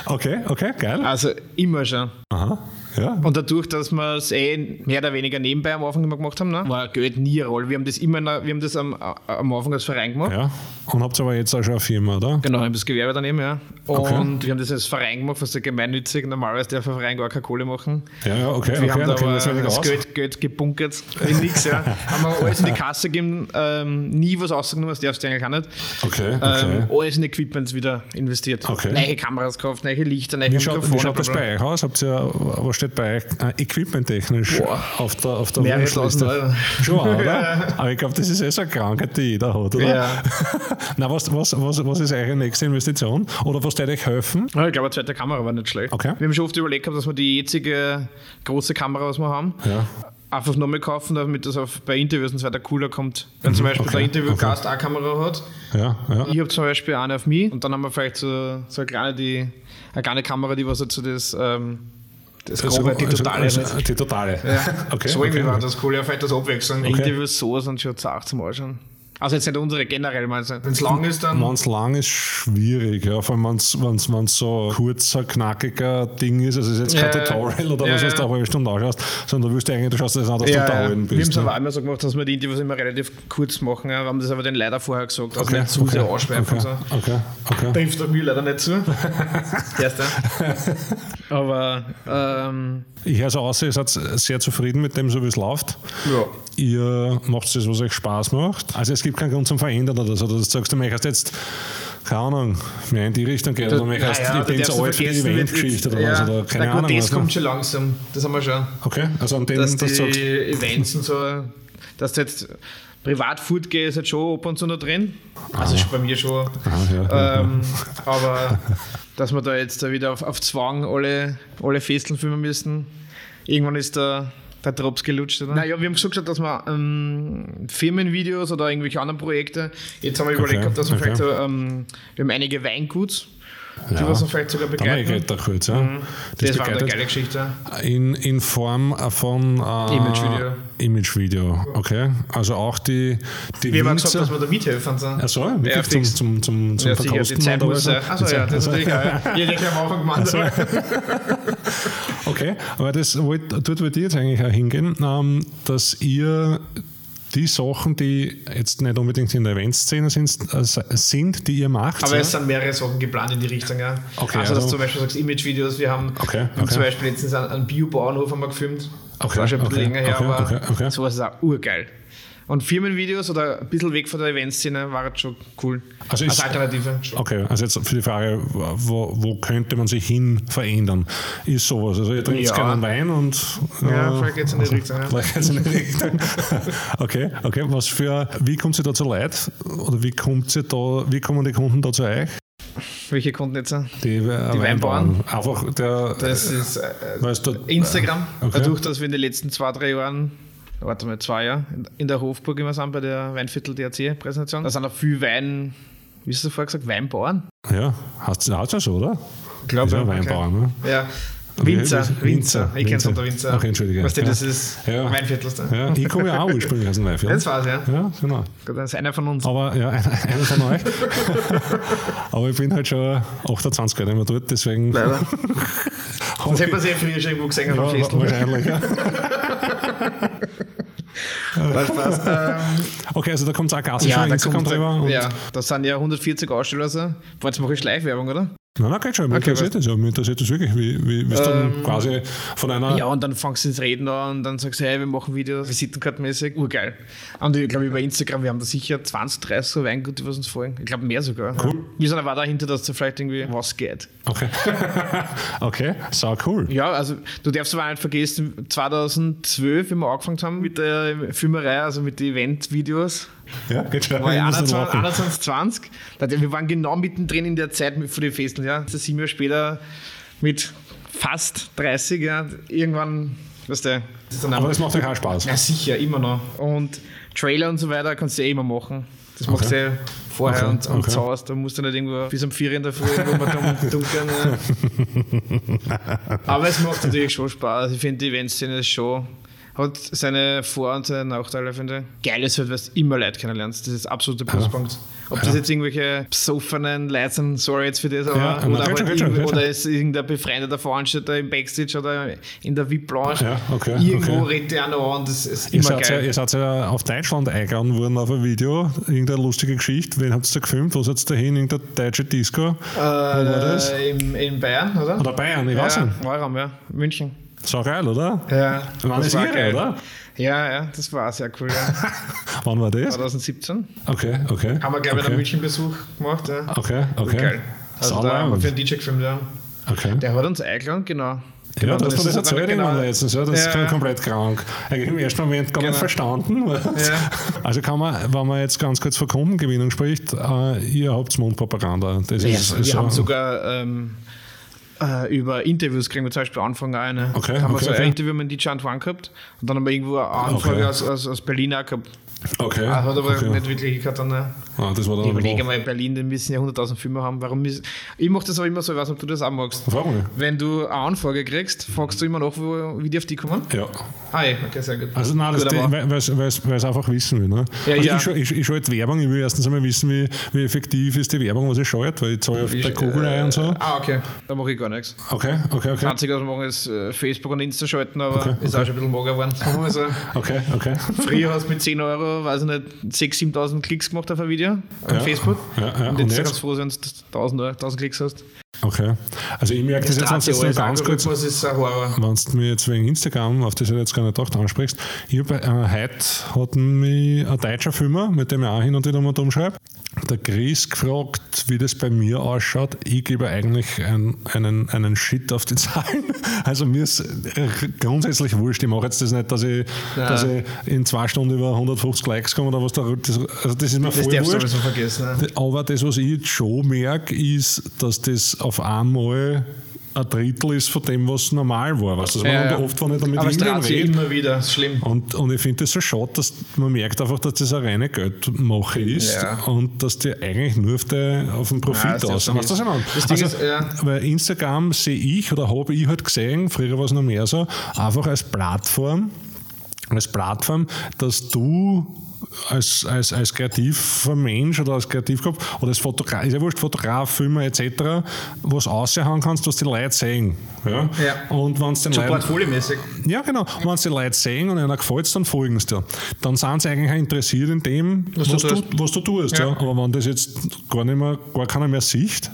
Okay, okay, geil. Also immer schon. Aha, ja. Und dadurch, dass wir es eh mehr oder weniger nebenbei am Anfang immer gemacht haben, ne, war Geld nie eine Rolle. Wir haben das immer noch, wir haben das am, am Anfang als Verein gemacht. Ja. Und habt ihr aber jetzt auch schon eine Firma, oder? Genau, haben das Gewerbe daneben, ja. Und Okay. wir haben das als Verein gemacht, was ja gemeinnützig. Normalerweise darf ein Verein gar keine Kohle machen. Ja, ja, okay, Wir okay, haben dann da das das. Geld, Geld gebunkert in nichts, ja. haben wir alles in die Kasse gegeben, ähm, nie was ausgenommen, das darfst du eigentlich auch nicht. Okay, okay. Ähm, alles in Equipments wieder investiert. Okay. Neue Kameras gekauft, neue Lichter, neue Wie schaut, wie Mikrofone. schaut das bei euch aus? Habt ihr, was steht bei euch äh, equipmenttechnisch auf der, auf der Wunschliste? Schon, oder? Aber ich glaube, das ist eh so eine Krankheit, die jeder hat, oder? Ja. Na, was, was, was, was ist eure nächste Investition? Oder was wird euch helfen? Ja, ich glaube, eine zweite Kamera war nicht schlecht. Okay. Wir haben schon oft überlegt, gehabt, dass wir die jetzige große Kamera, was wir haben, Ja. einfach nochmal kaufen, damit das auf, bei Interviews und so weiter cooler kommt. Wenn zum Beispiel okay, der Interviewgast eine Kamera hat, Ja, ja. ich habe zum Beispiel eine auf mich und dann haben wir vielleicht so, so eine, kleine, die, eine kleine Kamera, die was halt so das, ähm, das Also, grobe, die also, totale. also, nicht. die totale. Ja. Okay, so irgendwie okay. war das cool, ja, vielleicht das Abwechseln. Interviews so sind schon zart zum Anschauen. Also jetzt nicht unsere generell, meinst du? Wenn es lang ist, dann. Wenn es lang ist, schwierig. Ja. Vor allem, wenn es so ein kurzer, knackiger Ding ist. Also, es ist jetzt kein Ja, Tutorial oder ja, was, was ja. du eine halbe Stunde anschaust, sondern du willst eigentlich, du schaust das an, dass du Ja, ja. unterhalten Wir haben bist. es ne? aber auch immer so gemacht, dass wir die Interviews immer relativ kurz machen. Ja. Wir haben das aber den leider vorher gesagt, also Okay, nicht zu sehr okay, ausschweifen okay, so. okay, okay. Trifft der mir leider nicht zu. Erster. Aber ähm, Ich höre so aus, ihr seid sehr zufrieden mit dem, so wie es läuft. ja. Ihr macht das, was euch Spaß macht. Also es gibt keinen Grund zum Verändern oder so. Du sagst, du möchtest jetzt, keine Ahnung, mehr in die Richtung gehen oder du möchtest, Naja, ich bin zu alt für die Eventgeschichte oder ja, was. Oder keine Ahnung. das was, ne? kommt schon langsam. Das haben wir schon. Okay, also an dem, Dass dass die du sagst, Events und so, dass du jetzt privat Food gehst, ist jetzt schon ab und zu noch drin. Also ist bei mir schon. ja, ja, ähm, aber dass wir da jetzt da wieder auf, auf Zwang alle, alle Festeln filmen müssen, irgendwann ist der, der Drops gelutscht. Oder? Naja, wir haben so gesagt, dass wir ähm, Firmenvideos oder irgendwelche anderen Projekte, jetzt haben wir überlegt, Okay, gehabt, dass wir okay. vielleicht so, ähm, wir haben einige Weinguts, die Ja. was wir vielleicht sogar begleiten. da kurz. Ja. Das, war eine geile Geschichte. in, in Form von äh, Imagevideo. Imagevideo, okay. Also auch die, die Wir haben gesagt, Winzer- dass wir da mithelfen. So. Ach so, wirklich Ja, zum, zum, zum, zum Ja, sicher, die Verkosten Zeit oder. Achso, ja, das ist natürlich. Ja. Jeder gleich am Anfang gemeint. Also, Okay, aber das wollt, dort wollte ich jetzt eigentlich auch hingehen, ähm, dass ihr die Sachen, die jetzt nicht unbedingt in der Eventszene sind, äh, sind die ihr macht. Aber ja? es sind mehrere Sachen geplant in die Richtung, ja. Okay, also, dass also- du zum Beispiel sagst, Image-Videos, wir haben Okay, okay. zum Beispiel letztens einen, einen Biobauernhof haben wir gefilmt. Okay, das war schon ein bisschen länger her, aber okay, okay. sowas ist auch urgeil. Und Firmenvideos oder ein bisschen weg von der Eventszene war jetzt schon cool. Also ist- Alternative. Schon. Okay, also jetzt für die Frage, wo, wo könnte man sich hin verändern? Ist sowas. Also ihr trinkt Ja. gerne einen Wein und. Ja, äh, vielleicht geht's in die Richtung, ja. Vielleicht geht's in die Richtung. okay, okay. Was für, wie kommt sie da zu Leid? Oder wie kommt sie da, wie kommen die Kunden da zu euch? Welche Kunden jetzt? Die, äh, Weinbauern? Einfach der. Das ist äh, weißt du, Instagram. Okay. Dadurch, dass wir in den letzten zwei, drei Jahren, warte mal, zwei Jahre, in der Hofburg immer sind bei der Weinviertel DRC-Präsentation, da sind auch viele Wein, wie hast du vorher gesagt, Weinbauern? Ja, hast du ja so, oder? Ich glaube, ja okay. Weinbauer, ne? Ja. Winzer, Winzer. Winzer, Ich kenne es unter Winzer. Okay, entschuldige. Weißt du, Ja. das ist Ja. Weinviertel. Ja, ich komme ja auch ursprünglich aus dem Weinviertel. Das war's, ja. Ja, genau. Das ist einer von uns. Aber ja, einer, einer von euch. Aber ich bin halt schon 28 Jahre mehr dort, deswegen. Leider. ich- hätte man sehr früher schon irgendwo gesehen ja, wahrscheinlich. Ja. Ähm, Okay, also da kommt auch Gassi ja, schon da kommt, drüber. und- ja, das sind ja 140 Aussteller. Also. Boah, jetzt mache ich Schleichwerbung, oder? Nein, nein, schon. Mir Okay, interessiert das ja. Mir interessiert das wirklich, wie, wie, wie es dann Ähm, quasi von einer. Ja, und dann fangst du ins Reden an und dann sagst du, hey, wir machen Videos, Visitenkartenmäßig, urgeil. Und ich glaube, über Instagram, wir haben da sicher 20, 30 so Weingute, was uns folgen. Ich glaube, mehr sogar. Cool. Wir sind aber dahinter, dass da vielleicht irgendwie was geht. Okay. okay, sau cool. Ja, also du darfst aber auch nicht vergessen, 2012, wie wir angefangen haben mit der Filmerei, also mit den Event-Videos, Ja, geht schon. war nicht 21, lachen. 21, 20. Da- Wir waren genau mittendrin in der Zeit für die Festeln. Ja. Das sieben Jahre später mit fast 30, ja, irgendwann, weißt du, das Aber einfach- das macht euch auch Spaß. ja, sicher, immer noch. Und Trailer und so weiter kannst du eh immer machen. Das machst Okay. du eh vorher Okay, und, und okay. zu Hause. Da musst du nicht irgendwo bis um 4 in der Früh irgendwo mal dunkeln. Ja. Aber es macht natürlich schon Spaß. Ich finde, die Eventszene schon. Hat seine Vor- und seine Nachteile, finde ich. Geil ist halt, du immer Leute kennenlernst. Das ist der absolute Pluspunkt. Ob das jetzt irgendwelche besoffenen Leute sind, sorry jetzt für das, aber Ja, oder, halt schon, schon. oder ist irgendein befreundeter Veranstalter im Backstage oder in der VIP-Lounge. Ja, okay, Irgendwo okay. redet der auch noch an, das ist Ihr immer ja, geil. ihr seid ja auf Deutschland eingeladen worden auf ein Video, irgendeine lustige Geschichte. Wen habt ihr da gefilmt? Wo seid ihr dahin? Irgendeine deutsche Disco? Wo war das? Äh, in, in Bayern, oder? Oder Bayern, ich weiß ja, nicht. Warum, ja. München. So geil, oder? Ja, Wann ist ihre, oder? Ja, ja, das war sehr cool. Ja. Wann war das? 2017 Okay, okay. haben wir, glaube ich, okay. einen München-Besuch gemacht. Ja. Okay, okay. Geil. Also Sau da haben wir für einen DJ gefilmt, ja. Okay. Der hat uns eingeladen, genau. Ja, Genau, das war ist das es dann erzählt genau- letztens. Ja, das Ja. ist komplett krank. Eigentlich im ersten Moment gar nicht Genau. verstanden. Ja. Also kann man, wenn man jetzt ganz kurz von Kundengewinnung spricht, äh, ihr habt Mundpropaganda. Das Ja, ist, wir ist haben so- sogar ähm, äh, über Interviews kriegen wir zum Beispiel Anfang eine. Okay, Da haben wir okay, so okay. ein Interview mit DJ Antoine gehabt und dann haben wir irgendwo eine Anfrage aus, aus, aus Berlin auch gehabt. Okay. Ah, hat aber okay. nicht wirklich gehabt dann. Ne? Ah, das war dann Ich überlege mal, in Berlin, die müssen ja 100.000 Filme haben. Warum müssen, ich mache das aber immer so, ich weiß nicht, ob du das auch magst. Frag mal. Wenn du eine Anfrage kriegst, fragst du immer nach, wo, wie die auf die kommen? Ja. Ah, ja, okay, sehr gut. Also nein, das Gut, aber- weil es einfach wissen will. Ne? Ja, also ja. Ich, ich, ich schalte Werbung, ich will erstens einmal wissen, wie, wie effektiv ist die Werbung, was ich schalte, weil ich zahle auf der Kugel ein und so. Ah, okay. Da mache ich gar nichts. Okay, okay, okay. 20 was machen ist äh, Facebook und Insta schalten, aber Okay, ist auch schon ein bisschen mager geworden. Also, Okay, okay. früher hast du mit 10 Euro, weiß ich nicht, 6.000, 7.000 Klicks gemacht auf ein Video auf Ja. Facebook. Ja, ja. Und Und jetzt jetzt? kannst du froh sein, wenn du 1000, Euro- 1000 Klicks hast. Okay. Also ich merke das jetzt, wenn du jetzt nur ganz kurz, wenn du mir jetzt wegen Instagram, auf das ich jetzt gar nicht gedacht ansprichst, ich hab, äh, heute hat mich ein deutscher Filmer, mit dem ich auch hin und wieder mal drum schreibe, der Chris gefragt, wie das bei mir ausschaut. Ich gebe eigentlich ein, einen, einen Shit auf die Zahlen. Also mir ist grundsätzlich wurscht. Ich mache jetzt das nicht, dass ich, Ja. dass ich in zwei Stunden über 150 Likes komme oder was da. Das, also das ist mir Das voll wurscht. sowieso vergessen. Ne? Aber das, was ich jetzt schon merke, ist, dass das auf einmal ein Drittel ist von dem, was normal war. Weißt du? Also Ja, ja. Oft, wenn ich dann mit Aber sich rede, immer wieder, das ist schlimm. und, und ich finde das so schade, dass man merkt einfach, dass das eine reine Geldmache ist Ja. und dass die eigentlich nur auf, der, auf den Profit Ja, aus du Weißt du, was ich meine? Das Ding Also, ist, ja. Weil Instagram sehe ich oder habe ich halt gesehen, früher war es noch mehr so, einfach als Plattform, als Plattform, dass du als, als, als kreativer Mensch oder als Kreativkopf oder als Fotograf, ist ja wurscht, Fotograf, Filmer etc., was aussehen kannst, was die Leute sehen. Ja? Ja. Und wenn es den So portfoliomäßig. ja, genau. Und wenn sie die Leute sehen und einer gefällt es, dann folgen sie dir. Dann sind sie eigentlich auch interessiert in dem, was, du du, tust. was du tust. Ja. Ja. Aber wenn das jetzt gar nicht mehr, gar keiner mehr sieht,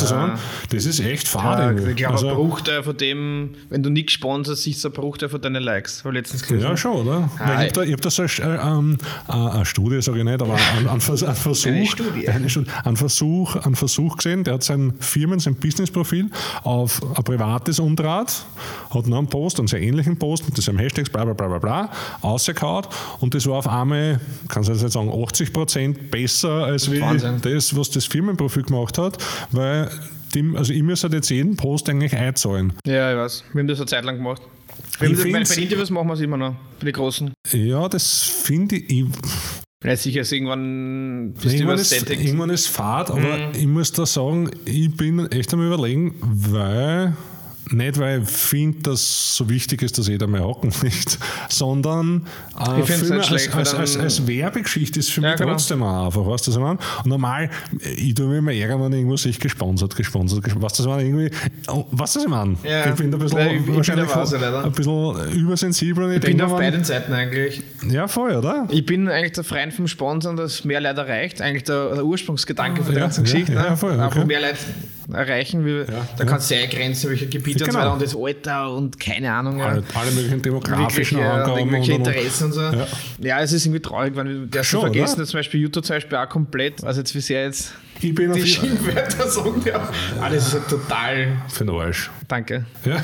du Ja. sagen, das ist echt Ja, fad. ich ein also, Bruchteil von dem, wenn du nichts sponsorst, siehst du ein Bruchteil von deinen Likes. Habe letztens gelesen. ja, schon, oder? Ich habe da, ich hab da so eine, äh, ähm, äh, eine Studie, sage ich nicht, aber einen, einen, Vers einen Versuch, Eine Studie. eine einen Versuch, einen Versuch gesehen, der hat sein Firmen, sein Businessprofil auf ein privates umdraht, hat noch einen Post, einen sehr ähnlichen Post mit diesem Hashtags, bla bla bla bla bla, ausgekaut und das war auf einmal, kann ich jetzt sagen, 80 Prozent besser als das, was das Firmenprofil gemacht hat, weil die, also ich muss halt jetzt jeden Post eigentlich einzahlen. Ja, ich weiß. Wir haben das eine Zeit lang gemacht. Wir haben Ich das, bei, den Interviews machen wir es immer noch. Bei den Großen. Ja, das finde ich, ich Ja, sicher ist irgendwann bist Irgendwann ist, irgendwann ist Fahrt, aber Mhm. ich muss da sagen, ich bin echt am überlegen, weil nicht, weil ich finde, dass es so wichtig ist, dass jeder mehr Hocken nicht, sondern äh, mehr nicht schlecht, als, als, als, als Werbegeschichte ist für Ja, mich genau. trotzdem auch einfach, weißt du, was ich meine? Und normal, ich tue mich immer ärgern, wenn irgendwo sich gesponsert, gesponsert, gesponsert, weißt du, was ich meine? Irgendwie, oh, weißt du, was ich meine? Ja. ich bin da ein bisschen, ich- ich bin wahrscheinlich Wahnsinn, leider. ein bisschen übersensibel. Ich ich bin auf beiden Seiten eigentlich. Ja, voll, oder? Ich bin eigentlich der Freund vom Sponsern, dass mehr Leute erreicht. Eigentlich der, der Ursprungsgedanke von der Ja, ganzen Geschichte. ja, ne? voll, okay. mehr Leute erreichen. Wie, da kannst du ja eingrenzen, welche Gebiete Ja, und so genau. weiter und das Alter und keine Ahnung. Ja. Alle, alle möglichen demografischen ja, Angaben. und- und- Interessen und so. Ja. Ja. es ist irgendwie traurig, weil der Schon, schon vergessen, dass zum Beispiel YouTube zum Beispiel auch komplett, also jetzt wie sehr jetzt Ich bin auf die jeden Schienenwörter sagen darf. Ah, das ist ja total. Für den Arsch. Danke. Ja.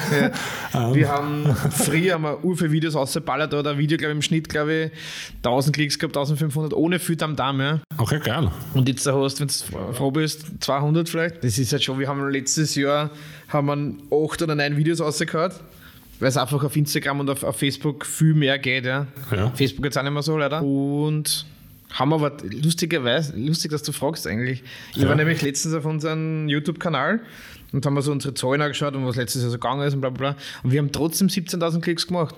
Ähm, Wir haben früher haben wir ur viele Videos ausgeballert, da hat ein Video, glaube ich, im Schnitt, glaube ich, 1000 Klicks gehabt, 1500, ohne viel am Darm, ja. Okay, geil. Und jetzt hast, wenn du froh bist, 200 vielleicht. Das ist halt schon, wir haben letztes Jahr haben wir acht oder neun Videos rausgehauen, weil es einfach auf Instagram und auf, auf Facebook viel mehr geht, ja. Ja. Facebook jetzt auch nicht mehr so, leider. Und haben aber lustigerweise, lustig, dass du fragst eigentlich. Ich Ja. war nämlich letztens auf unserem YouTube-Kanal und haben wir so unsere Zahlen angeschaut und was letztes Jahr so gegangen ist und bla bla bla. Und wir haben trotzdem 17.000 Klicks gemacht.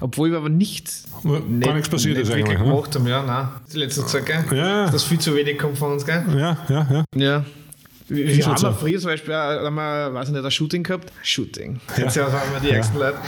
Obwohl wir aber nichts, Gar nichts passiert nicht ist wirklich eigentlich, ne? gemacht haben. Ja, nein. Die letzte Zeit, gell? Ja. Dass viel zu wenig kommt von uns, gell? Ja, ja, ja. Ja. Wir, wir haben so. früher zum Beispiel, haben wir, weiß ich nicht, ein Shooting gehabt. Shooting. Ja. Jetzt ja. sagen wir die Ja. ärgsten Leute.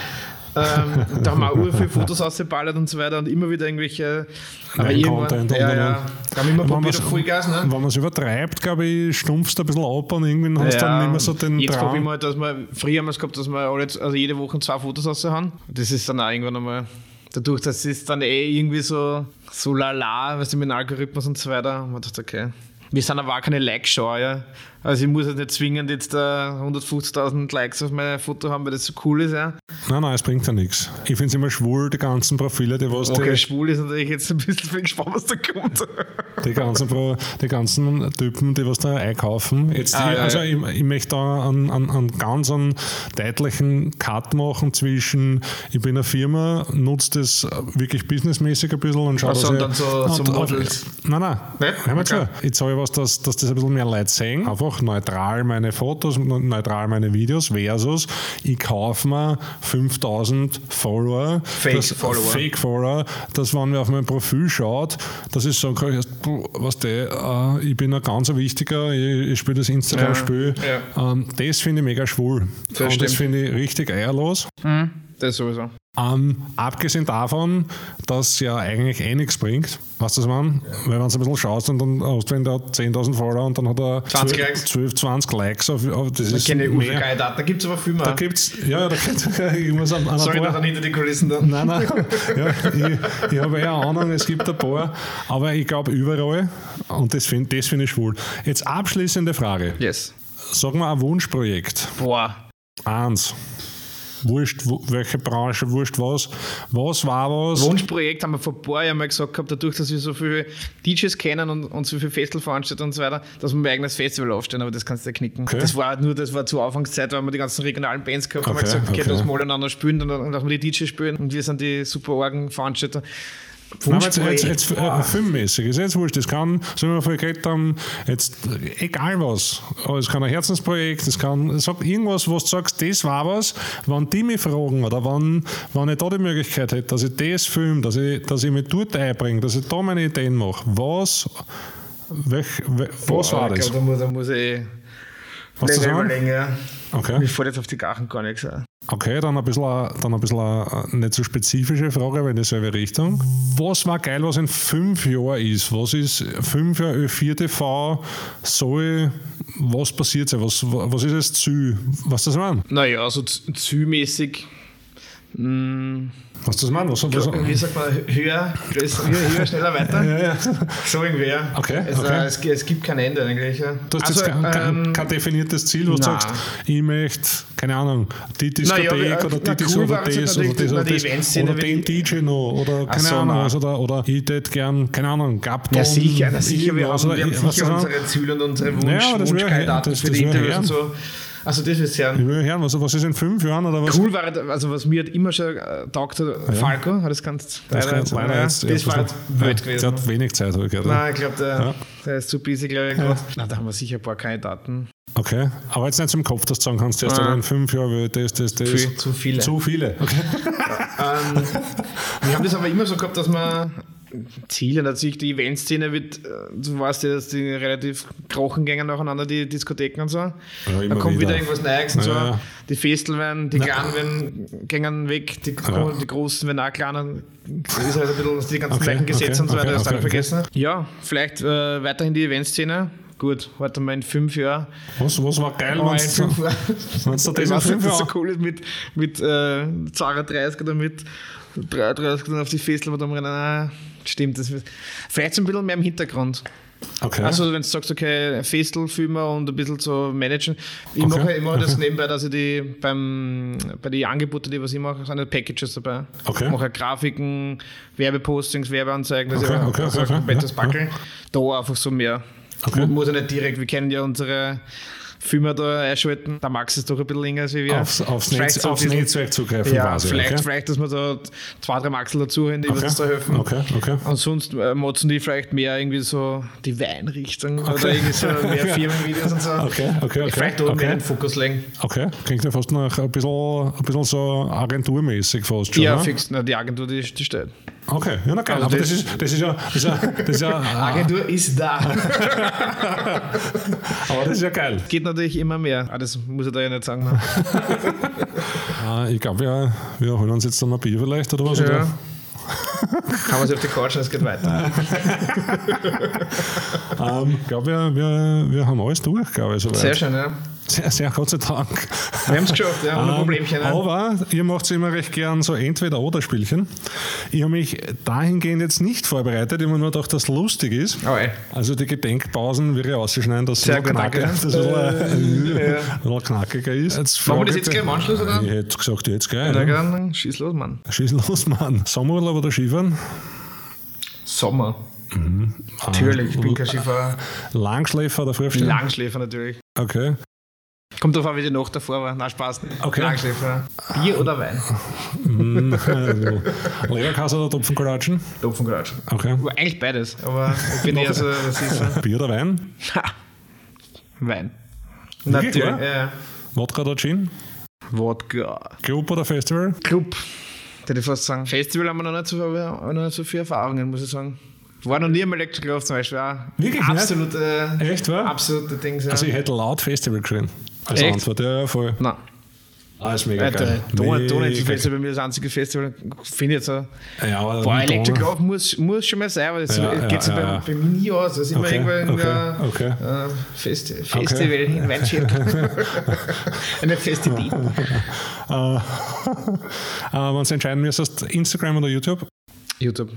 Ähm, da haben wir auch viele Fotos ausgeballert und so weiter und immer wieder irgendwelche. Aber Nein, irgendwann, Content ja, ja. Da haben wir immer Wenn probiert auf Vollgas, ne? Wenn man es übertreibt, glaube ich, stumpfst du ein bisschen ab und irgendwann hast du dann nicht mehr so den jetzt Drang. halt, dass wir, früher haben wir es gehabt, dass wir alle, also jede Woche zwei Fotos raushauen. Das ist dann auch irgendwann einmal, dadurch, dass es dann eh irgendwie so, so lala, was mit dem Algorithmus und so weiter, haben wir gedacht, okay. Wir sind aber auch keine Like-Schau, ja. Also ich muss jetzt nicht zwingend jetzt da 150.000 Likes auf mein Foto haben, weil das so cool ist, ja. Nein, nein, es bringt ja nichts. Ich finde es immer schwul, die ganzen Profile, die was Okay, die, schwul ist natürlich jetzt ein bisschen viel gespannt, was da kommt. die, ganzen, Pro- die ganzen Typen, die was da einkaufen. Jetzt, Ah, ich, ja, also ja. Ich, ich möchte da einen, einen, einen ganz einen deutlichen Cut machen zwischen, ich bin eine Firma, nutze das wirklich businessmäßig ein bisschen und schaue, Ach so, dass und ich- dann so- so Models. Nein, nein. Nicht? Hör mal Okay. zu. Ich sage was, dass, dass das ein bisschen mehr Leute sehen. Einfach neutral meine Fotos, neutral meine Videos versus ich kaufe mir 5000 Follower. Fake das, Follower. Fake Follower. Das, wenn man auf mein Profil schaut, das ist so, was der, äh, ich bin ein ganz wichtiger, ich, ich spiele das Instagram-Spiel. Ja, Ähm, das finde ich mega schwul. Das Und das finde ich richtig eierlos. Das sowieso. Ähm, abgesehen davon, dass ja eigentlich eh nichts bringt, weißt du was man? Weil wenn du ein bisschen schaust und dann hast du wenn der 10.000 Follower und dann hat er 20 12, Likes. 12 20 Likes auf, auf das Ich ist kenne mehr. geile Daten, da gibt es aber viel mehr. Da gibt's, ja, da gibt's, ich muss an, an Sorry, paar, dann hinter die Kulissen da. Nein, nein, ja, ich, ich habe eher Ahnung, es gibt ein paar, aber ich glaube überall und das finde das find ich schwul. Jetzt abschließende Frage. Yes. Sag mal ein Wunschprojekt. Boah. Eins. Wurscht, welche Branche, wurscht was. Was war was? Wunschprojekt haben wir vor ein paar Jahren mal gesagt gehabt, dadurch, dass wir so viele DJs kennen und, und so viele Festivalveranstalter und so weiter, dass wir ein eigenes Festival aufstellen, aber das kannst du ja knicken. Okay. Das war nur, das war zur Anfangszeit, weil wir die ganzen regionalen Bands gehabt haben, Okay, wir gesagt, okay, okay. lass mal miteinander spielen und dann lassen wir die DJs spielen und wir sind die super Orgen-Veranstalter. Jetzt, jetzt, jetzt äh, filmmäßig, ist jetzt wurscht. Das kann, so wie wir vorher geredet haben, jetzt egal was. Aber Es kann ein Herzensprojekt, es kann, sag irgendwas, was du sagst, das war was, wenn die mich fragen oder wenn, wenn ich da die Möglichkeit hätte, dass ich das filme, dass ich, dass ich mich dort einbringe, dass ich da meine Ideen mache, was, welch, wel- was war Ich das? da, muss, da muss ich Was zu länger. Okay. Mir fällt jetzt auf die Gachen gar nichts ein. Okay, dann ein bisschen, a- dann ein bisschen a nicht so spezifische Frage, aber in dieselbe Richtung. Was war geil, was in fünf Jahren ist? Was ist fünf Jahre Ö4 TV? Soll, was passiert sein? Was, was ist das Ziel? Was das meinen? Naja, also zielmäßig. mh, Was das meinen? Was, was, Wie sagt man, höher, größer, höher, höher schneller, weiter? ja, ja. So irgendwie, ja. Okay, Also, okay. Es, es gibt kein Ende eigentlich. Ja. Du hast also, jetzt kein, kein, ähm, kein definiertes Ziel, wo du sagst, ich möchte, keine Ahnung, die Diskothek Naja, oder die cool oder es das oder das oder das oder den DJ noch oder keine so, Ahnung was oder, oder ich hätte gern, keine Ahnung, gab ja, sicher, na, sicher, wir haben, wir haben sicher unsere Ziele und unsere Wunsch, Ja, das Wunschkandidaten für die Interviews und so. Also das ist ja Ich will hören, was, was ist in fünf Jahren oder was? cool war, also was mir immer schon äh, taugt hat, Falco, hat das ganz Das, kann, leider ja, jetzt, das war halt wild ja, gewesen. Der hat wenig Zeit, habe ich gehört. Nein, ich glaube, der, Ja. der ist zu busy, glaube ich, gerade. Na, da haben wir sicher ein paar Kandidaten. Okay, aber jetzt nicht zum Kopf, dass du sagen kannst, erst Ah. in fünf Jahren das, das, das. Viel, zu viele. Zu viele. Okay. Ähm, wir haben das aber immer so gehabt, dass man Ziele, natürlich die Eventszene wird, äh, du weißt ja, dass die relativ krochen gängen nacheinander, die Diskotheken und so. da immer kommt wieder, wieder. irgendwas Neues und so. Ja, ja. Die Festel werden, die Kleinen werden, gängen weg, die, Ja. die Großen werden auch kleiner. Das ist halt ein bisschen die ganzen Okay, gleichen Gesetze okay, und so weiter, okay, das okay, vergessen. Ja, vielleicht äh, weiterhin die Eventszene. Gut, warte mal in fünf Jahren. Was, was war geil, wenn Jahren. wenn's da das in fünf das so Jahren- cool ist mit, mit äh, 32 oder mit 33 dann auf die Festel und dann rennen. Ah, stimmt, das vielleicht so ein bisschen mehr im Hintergrund. Okay. Also, wenn du sagst, okay, Festelfilmer und ein bisschen so managen. Ich Okay, mache, ich mache das nebenbei, dass ich die beim, bei den Angeboten, die was ich mache, sind Packages dabei. Okay. Ich mache Grafiken, Werbepostings, Werbeanzeigen, das Okay, ist okay, also okay, ein komplettes ja, Backel. Da einfach so mehr. Okay. Muss ja nicht direkt, wir kennen ja unsere Filme da einschalten. Da magst du es doch ein bisschen länger als wir. aufs, aufs, Netz, so aufs bisschen- Netzwerk zugreifen Ja, quasi. vielleicht, okay? vielleicht, dass wir da zwei, drei Maxel dazu haben, die Okay. uns da helfen. Okay, okay. Und sonst äh, motzen die vielleicht mehr irgendwie so die Weinrichtung oder Okay. irgendwie so mehr Firmenvideos und so. Okay, okay, okay, Vielleicht da okay. mehr den Fokus legen. Okay, klingt ja fast nach ein bisschen, ein bisschen so agenturmäßig fast schon. Ja, ne? fix. Na, die Agentur, die, die steht. Okay, ja, na geil. Also aber das das- ist, das ist ja, das ist ja, das ist ja, Agentur ist da. aber das ist ja geil. Geht natürlich immer mehr. Ah, das muss ich da ja nicht sagen. Ne? Ah, ich glaube, wir, wir holen uns jetzt dann ein Bier vielleicht oder was? Ja. Oder? Kann man sich auf die Couch und es geht weiter. Ähm, ich glaube, wir, wir, wir haben alles durch, glaube ich. Soweit. Sehr schön, ja. Sehr, sehr, Gott sei Dank. Wir haben es geschafft, ja, ohne Ähm, Problemchen. Ja. Aber ihr macht immer recht gern so Entweder-Oder-Spielchen. Ich habe mich dahingehend jetzt nicht vorbereitet, immer nur gedacht, dass es lustig ist. Oh. Also die Gedenkpausen wäre ich ausschneiden, dass es Sehr knackiger- dass es Äh, ja. knackiger ist. Jetzt Machen wir das jetzt ich- gleich im Anschluss, oder? Ich hätte gesagt, jetzt gleich. Na, ne? schieß los, Mann. Schieß los, Mann. Sommerurlaub oder Skifahren? Sommer. Natürlich, ich bin kein Skifahrer. Langschläfer oder Frühstück? Langschläfer natürlich. Okay. Kommt drauf an, wie die Nacht davor war. Nein, Spaß. Okay. Langschläfer. Bier oder Wein? Mm, also, Leberkasse oder Topfenkolatschen? Topfengratsch. Okay. Aber Eigentlich beides, aber ich bin eher so, das ist so. Bier oder Wein? Ha. Wein. Natürlich. Ja. Wodka oder Gin? Wodka. Club oder Festival? Club. Würde ich fast sagen. Festival haben wir noch nicht so, haben wir noch nicht so viele Erfahrungen, muss ich sagen. War noch nie am Electric Love zum Beispiel. Auch Wirklich nicht? absolute, Echt, wa? absolute Dings. Ja. Also ich hätte laut Festival geschrien. Als Echt? Antwort, ja, ja, voll. Nein. Ah, ist mega Alter, geil. Donut Mega Festival bei mir das einzige Festival, finde ich jetzt. Ja, aber Boah, Electric Donau- Love muss, muss schon mal sein, aber das Ja, geht ja, sich ja, bei, ja. bei mir nie aus. Das ist immer Okay, irgendwo in okay, okay. Äh, Festi Festival in Weinschirm. Eine Festivität. Äh, äh, wenn du entscheiden müsstest, Instagram oder YouTube? YouTube.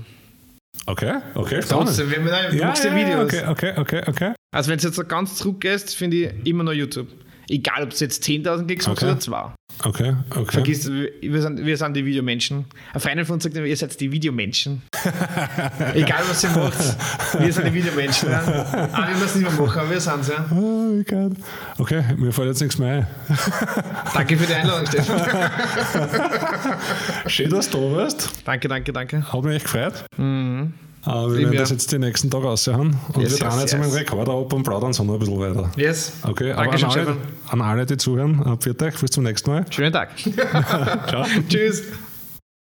Okay, okay. Trotzdem, wenn man da ja, ja, Videos. okay, okay, okay, okay. Also wenn du jetzt so ganz zurückgehst, finde ich immer noch YouTube. Egal, ob es jetzt 10.000 Klicks macht Okay. oder 2. Okay, okay. Vergiss, wir sind, wir sind die Videomenschen. Ein Freund von uns sagt immer, ihr seid die Videomenschen. Egal, was ihr macht, wir sind die Videomenschen. Ja. Aber wir müssen es nicht mehr machen, aber wir sind es. Ja. Oh, wie geil. Okay, mir fällt jetzt nichts mehr ein. Danke für die Einladung, Stefan. Schön, dass du da warst. Danke, danke, danke. Hat mich echt gefreut. Mhm. Äh, wir Lieben werden wir. das jetzt die nächsten Tage raushauen. Und Yes, wir drehen yes, jetzt yes. den Rekorder ab und plaudern so noch ein bisschen weiter. Yes. Okay, aber Dankeschön, an alle, an alle, die zuhören, äh, pfiat euch, bis zum nächsten Mal. Schönen Tag. Ciao. Tschüss.